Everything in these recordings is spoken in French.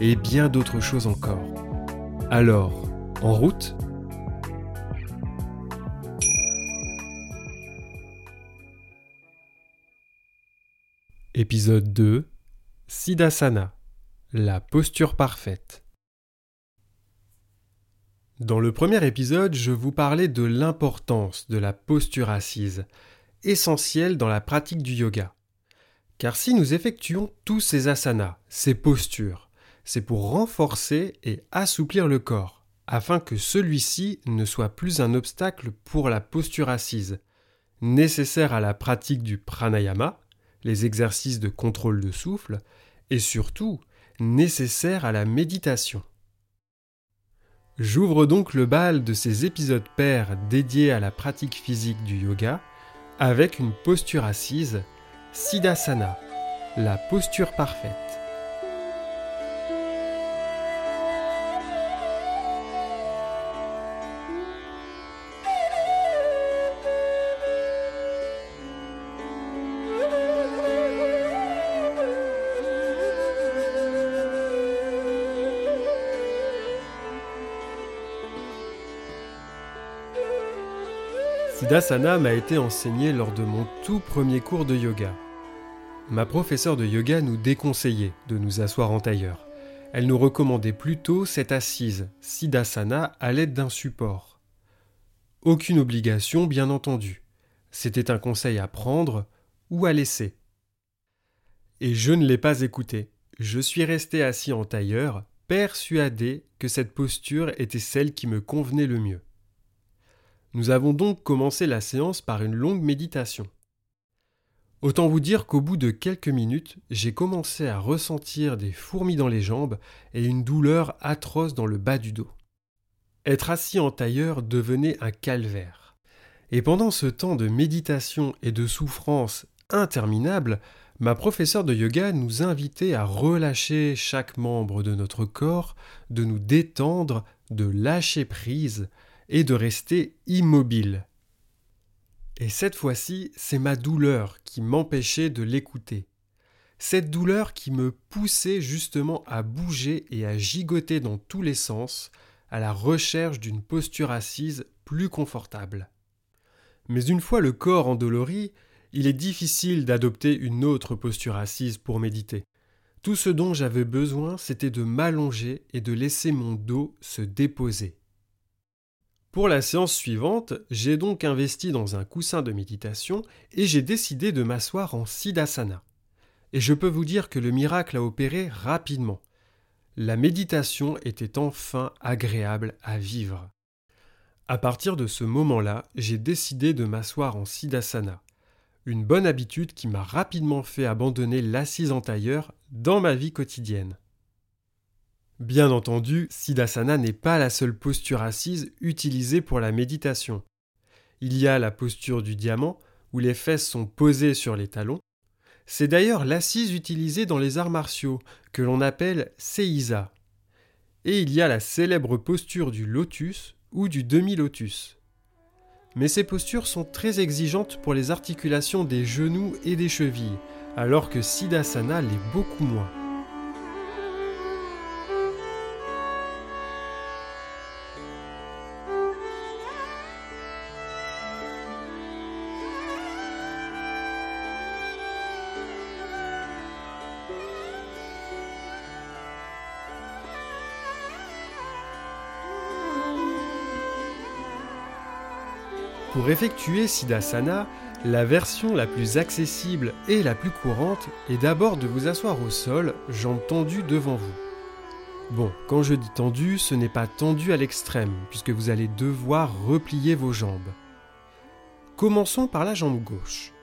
et bien d'autres choses encore. Alors, en route? Épisode 2 Siddhasana La posture parfaite Dans le premier épisode, je vous parlais de l'importance de la posture assise, essentielle dans la pratique du yoga. Car si nous effectuons tous ces asanas, ces postures, c'est pour renforcer et assouplir le corps, afin que celui-ci ne soit plus un obstacle pour la posture assise, nécessaire à la pratique du pranayama, les exercices de contrôle de souffle, et surtout nécessaire à la méditation. J'ouvre donc le bal de ces épisodes pairs dédiés à la pratique physique du yoga avec une posture assise Siddhasana, la posture parfaite. Siddhasana m'a été enseigné lors de mon tout premier cours de yoga. Ma professeure de yoga nous déconseillait de nous asseoir en tailleur. Elle nous recommandait plutôt cette assise, Siddhasana, à l'aide d'un support. Aucune obligation, bien entendu. C'était un conseil à prendre ou à laisser. Et je ne l'ai pas écouté. Je suis resté assis en tailleur, persuadé que cette posture était celle qui me convenait le mieux. Nous avons donc commencé la séance par une longue méditation. Autant vous dire qu'au bout de quelques minutes, j'ai commencé à ressentir des fourmis dans les jambes et une douleur atroce dans le bas du dos. Être assis en tailleur devenait un calvaire. Et pendant ce temps de méditation et de souffrance interminable, ma professeure de yoga nous invitait à relâcher chaque membre de notre corps, de nous détendre, de lâcher prise, et de rester immobile. Et cette fois-ci, c'est ma douleur qui m'empêchait de l'écouter. Cette douleur qui me poussait justement à bouger et à gigoter dans tous les sens, à la recherche d'une posture assise plus confortable. Mais une fois le corps endolori, il est difficile d'adopter une autre posture assise pour méditer. Tout ce dont j'avais besoin, c'était de m'allonger et de laisser mon dos se déposer. Pour la séance suivante, j'ai donc investi dans un coussin de méditation et j'ai décidé de m'asseoir en Siddhasana. Et je peux vous dire que le miracle a opéré rapidement. La méditation était enfin agréable à vivre. À partir de ce moment-là, j'ai décidé de m'asseoir en Siddhasana, une bonne habitude qui m'a rapidement fait abandonner l'assise en tailleur dans ma vie quotidienne. Bien entendu, Siddhasana n'est pas la seule posture assise utilisée pour la méditation. Il y a la posture du diamant, où les fesses sont posées sur les talons. C'est d'ailleurs l'assise utilisée dans les arts martiaux, que l'on appelle Seiza. Et il y a la célèbre posture du lotus ou du demi-lotus. Mais ces postures sont très exigeantes pour les articulations des genoux et des chevilles, alors que Siddhasana l'est beaucoup moins. Pour effectuer Siddhasana, la version la plus accessible et la plus courante est d'abord de vous asseoir au sol, jambes tendues devant vous. Bon, quand je dis tendu, ce n'est pas tendu à l'extrême, puisque vous allez devoir replier vos jambes. Commençons par la jambe gauche.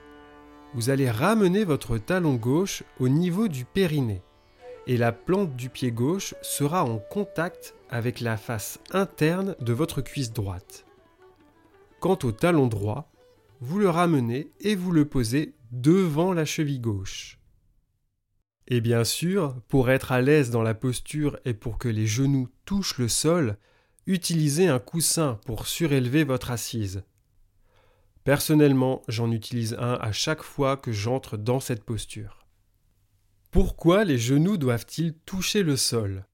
Vous allez ramener votre talon gauche au niveau du périnée, et la plante du pied gauche sera en contact avec la face interne de votre cuisse droite. Quant au talon droit, vous le ramenez et vous le posez devant la cheville gauche. Et bien sûr, pour être à l'aise dans la posture et pour que les genoux touchent le sol, utilisez un coussin pour surélever votre assise. Personnellement, j'en utilise un à chaque fois que j'entre dans cette posture. Pourquoi les genoux doivent-ils toucher le sol?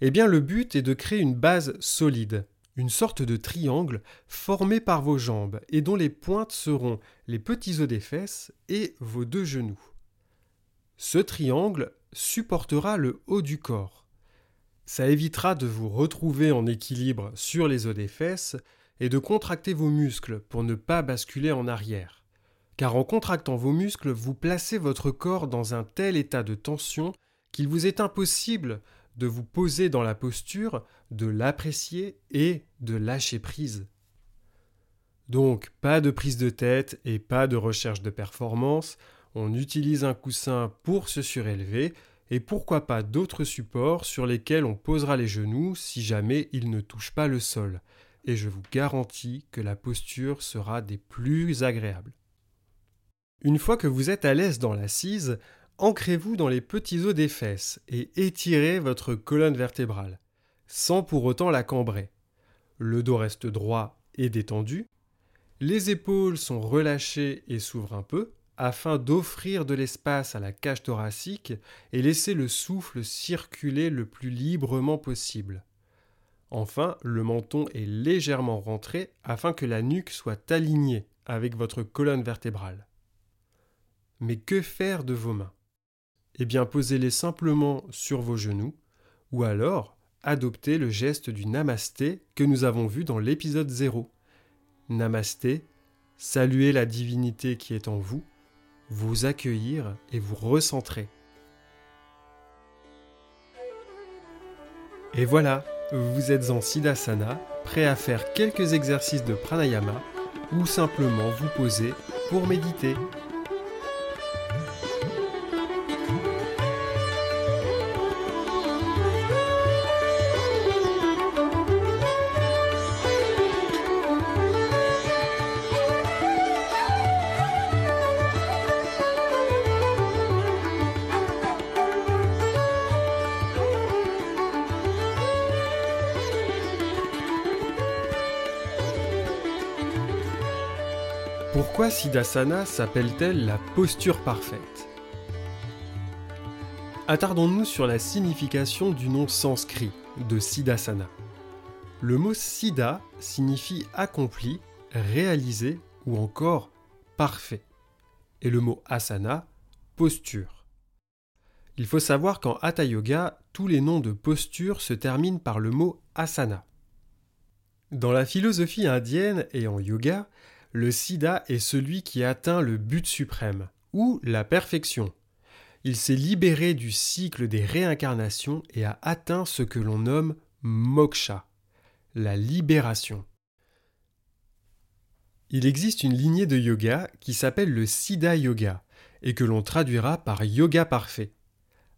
Eh bien le but est de créer une base solide, une sorte de triangle formé par vos jambes et dont les pointes seront les petits os des fesses et vos deux genoux. Ce triangle supportera le haut du corps. Ça évitera de vous retrouver en équilibre sur les os des fesses et de contracter vos muscles pour ne pas basculer en arrière. Car en contractant vos muscles, vous placez votre corps dans un tel état de tension qu'il vous est impossible de vous poser dans la posture, de l'apprécier et de lâcher prise. Donc, pas de prise de tête et pas de recherche de performance, on utilise un coussin pour se surélever et pourquoi pas d'autres supports sur lesquels on posera les genoux si jamais ils ne touchent pas le sol. Et je vous garantis que la posture sera des plus agréables. Une fois que vous êtes à l'aise dans l'assise, ancrez-vous dans les petits os des fesses et étirez votre colonne vertébrale, sans pour autant la cambrer. Le dos reste droit et détendu. Les épaules sont relâchées et s'ouvrent un peu, afin d'offrir de l'espace à la cage thoracique et laisser le souffle circuler le plus librement possible. Enfin, le menton est légèrement rentré afin que la nuque soit alignée avec votre colonne vertébrale. Mais que faire de vos mains? Eh bien posez-les simplement sur vos genoux, ou alors adoptez le geste du namasté que nous avons vu dans l'épisode 0. Namasté, saluer la divinité qui est en vous, vous accueillir et vous recentrer. Et voilà, vous êtes en Siddhasana, prêt à faire quelques exercices de pranayama ou simplement vous poser pour méditer. Siddhasana s'appelle-t-elle la posture parfaite? Attardons-nous sur la signification du nom sanskrit de Siddhasana. Le mot Siddha signifie accompli, réalisé ou encore parfait. Et le mot asana, posture. Il faut savoir qu'en Hatha Yoga, tous les noms de posture se terminent par le mot asana. Dans la philosophie indienne et en yoga, le sida est celui qui atteint le but suprême, ou la perfection. Il s'est libéré du cycle des réincarnations et a atteint ce que l'on nomme moksha, la libération. Il existe une lignée de yoga qui s'appelle le Siddha Yoga et que l'on traduira par yoga parfait.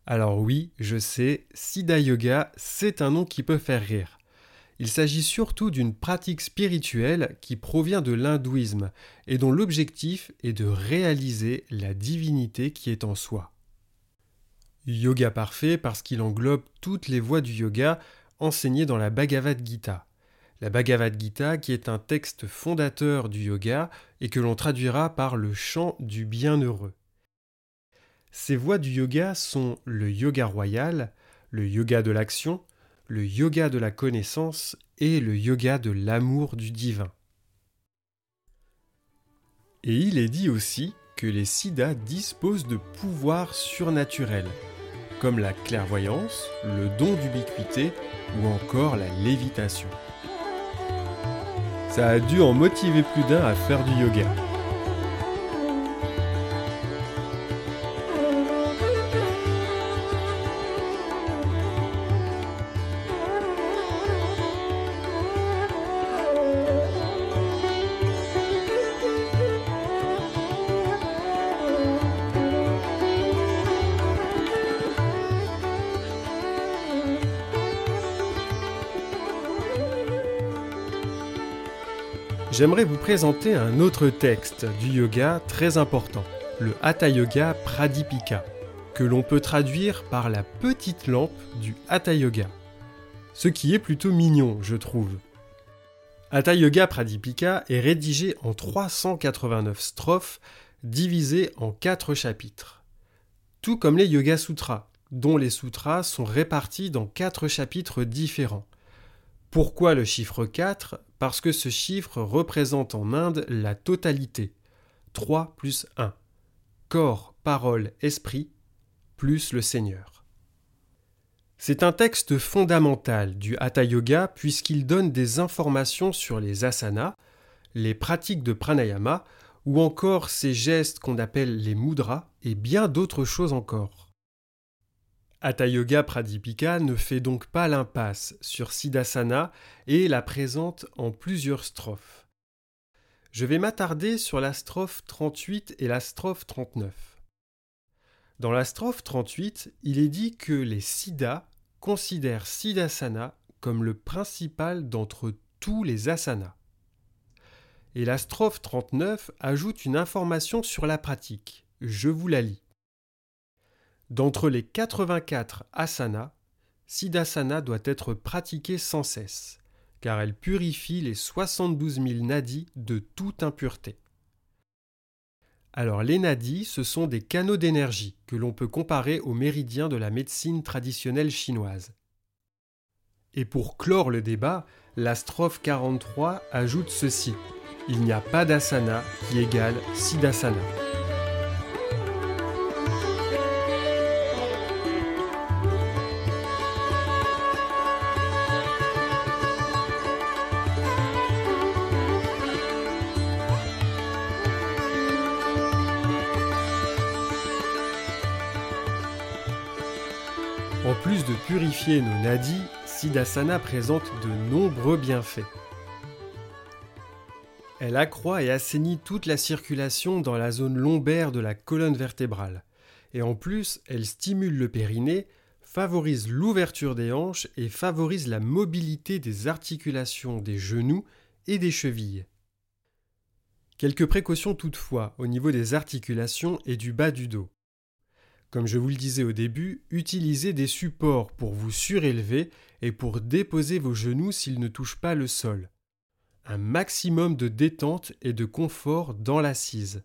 Alors oui, je sais, Siddha Yoga, c'est un nom qui peut faire rire. Il s'agit surtout d'une pratique spirituelle qui provient de l'hindouisme et dont l'objectif est de réaliser la divinité qui est en soi. Yoga parfait parce qu'il englobe toutes les voies du yoga enseignées dans la Bhagavad Gita. La Bhagavad Gita qui est un texte fondateur du yoga et que l'on traduira par le chant du bienheureux. Ces voies du yoga sont le yoga royal, le yoga de l'action, le yoga de la connaissance et le yoga de l'amour du divin. Et il est dit aussi que les siddhas disposent de pouvoirs surnaturels, comme la clairvoyance, le don d'ubiquité ou encore la lévitation. Ça a dû en motiver plus d'un à faire du yoga. J'aimerais vous présenter un autre texte du yoga très important, le Hatha Yoga Pradipika, que l'on peut traduire par la petite lampe du Hatha Yoga. Ce qui est plutôt mignon, je trouve. Hatha Yoga Pradipika est rédigé en 389 strophes divisées en 4 chapitres. Tout comme les Yoga Sutras, dont les sutras sont répartis dans 4 chapitres différents. Pourquoi le chiffre 4 Parce que ce chiffre représente en Inde la totalité. 3 plus 1. Corps, parole, esprit, plus le Seigneur. C'est un texte fondamental du Hatha Yoga puisqu'il donne des informations sur les asanas, les pratiques de pranayama ou encore ces gestes qu'on appelle les mudras et bien d'autres choses encore. Hatha Yoga Pradipika ne fait donc pas l'impasse sur Siddhasana et la présente en plusieurs strophes. Je vais m'attarder sur la strophe 38 et la strophe 39. Dans la strophe 38, il est dit que les Siddhas considère Siddhasana comme le principal d'entre tous les asanas. Et la strophe 39 ajoute une information sur la pratique. Je vous la lis. D'entre les 84 asanas, Siddhasana doit être pratiquée sans cesse, car elle purifie les 72 000 nadis de toute impureté. Alors les nadis, ce sont des canaux d'énergie que l'on peut comparer aux méridiens de la médecine traditionnelle chinoise. Et pour clore le débat, la strophe 43 ajoute ceci. Il n'y a pas d'asana qui égale siddhasana. En plus de purifier nos nadis, Siddhasana présente de nombreux bienfaits. Elle accroît et assainit toute la circulation dans la zone lombaire de la colonne vertébrale. Et en plus, elle stimule le périnée, favorise l'ouverture des hanches et favorise la mobilité des articulations des genoux et des chevilles. Quelques précautions toutefois au niveau des articulations et du bas du dos. Comme je vous le disais au début, utilisez des supports pour vous surélever et pour déposer vos genoux s'ils ne touchent pas le sol. Un maximum de détente et de confort dans l'assise.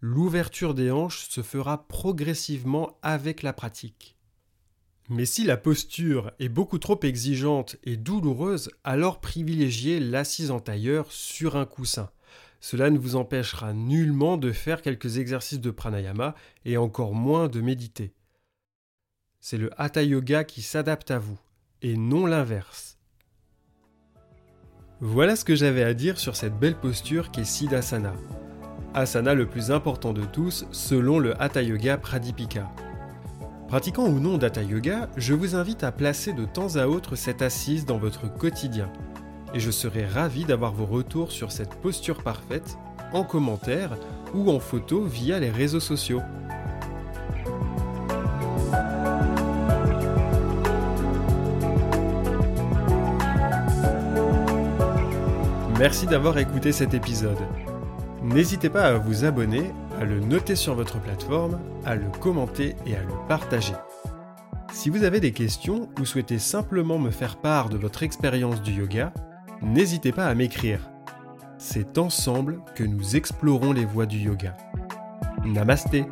L'ouverture des hanches se fera progressivement avec la pratique. Mais si la posture est beaucoup trop exigeante et douloureuse, alors privilégiez l'assise en tailleur sur un coussin. Cela ne vous empêchera nullement de faire quelques exercices de pranayama et encore moins de méditer. C'est le hatha yoga qui s'adapte à vous et non l'inverse. Voilà ce que j'avais à dire sur cette belle posture qu'est Siddhasana. Asana le plus important de tous selon le hatha yoga Pradipika. Pratiquant ou non d'hatha yoga, je vous invite à placer de temps à autre cette assise dans votre quotidien et je serai ravi d'avoir vos retours sur cette posture parfaite en commentaire ou en photo via les réseaux sociaux. Merci d'avoir écouté cet épisode. N'hésitez pas à vous abonner, à le noter sur votre plateforme, à le commenter et à le partager. Si vous avez des questions ou souhaitez simplement me faire part de votre expérience du yoga, n'hésitez pas à m'écrire. C'est ensemble que nous explorons les voies du yoga. Namasté